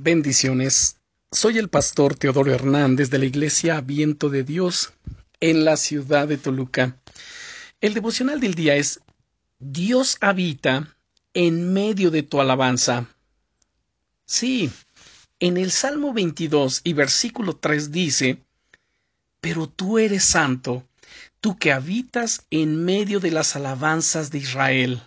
Bendiciones. Soy el pastor Teodoro Hernández de la Iglesia Viento de Dios en la ciudad de Toluca. El devocional del día es Dios habita en medio de tu alabanza. Sí, en el Salmo 22 y versículo 3 dice, Pero tú eres santo, tú que habitas en medio de las alabanzas de Israel.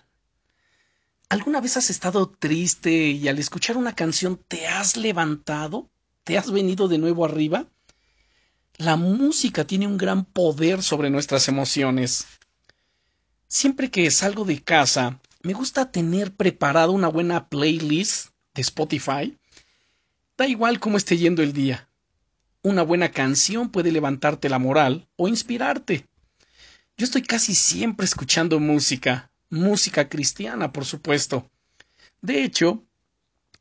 ¿Alguna vez has estado triste y al escuchar una canción te has levantado? ¿Te has venido de nuevo arriba? La música tiene un gran poder sobre nuestras emociones. Siempre que salgo de casa, me gusta tener preparada una buena playlist de Spotify. Da igual cómo esté yendo el día. Una buena canción puede levantarte la moral o inspirarte. Yo estoy casi siempre escuchando música, música cristiana, por supuesto. De hecho,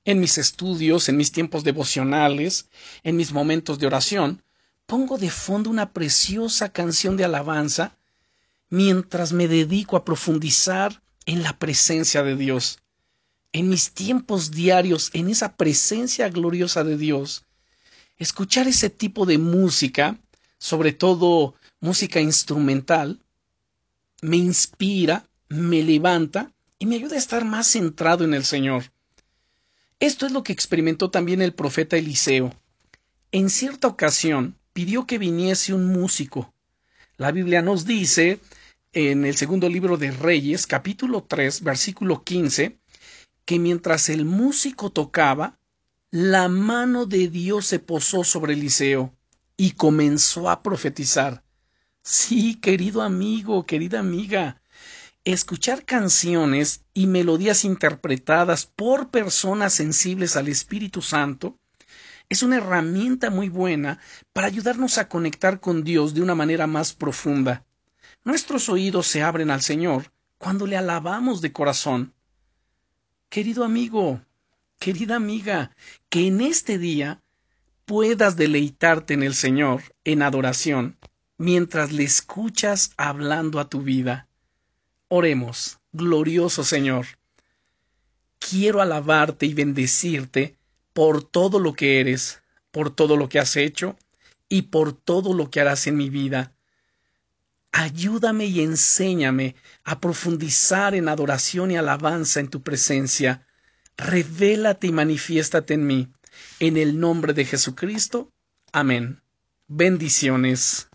en mis estudios, en mis tiempos devocionales, en mis momentos de oración, pongo de fondo una preciosa canción de alabanza mientras me dedico a profundizar en la presencia de Dios. En mis tiempos diarios, en esa presencia gloriosa de Dios, escuchar ese tipo de música, sobre todo música instrumental, me inspira, me levanta y me ayuda a estar más centrado en el Señor. Esto es lo que experimentó también el profeta Eliseo. En cierta ocasión pidió que viniese un músico. La Biblia nos dice en el segundo libro de Reyes, capítulo 3, versículo 15, que mientras el músico tocaba, la mano de Dios se posó sobre Eliseo y comenzó a profetizar. Sí, querido amigo, querida amiga, Escuchar canciones y melodías interpretadas por personas sensibles al Espíritu Santo es una herramienta muy buena para ayudarnos a conectar con Dios de una manera más profunda. Nuestros oídos se abren al Señor cuando le alabamos de corazón. Querido amigo, querida amiga, que en este día puedas deleitarte en el Señor en adoración mientras le escuchas hablando a tu vida. Oremos, glorioso Señor. Quiero alabarte y bendecirte por todo lo que eres, por todo lo que has hecho y por todo lo que harás en mi vida. Ayúdame y enséñame a profundizar en adoración y alabanza en tu presencia. Revélate y manifiéstate en mí. En el nombre de Jesucristo. Amén. Bendiciones.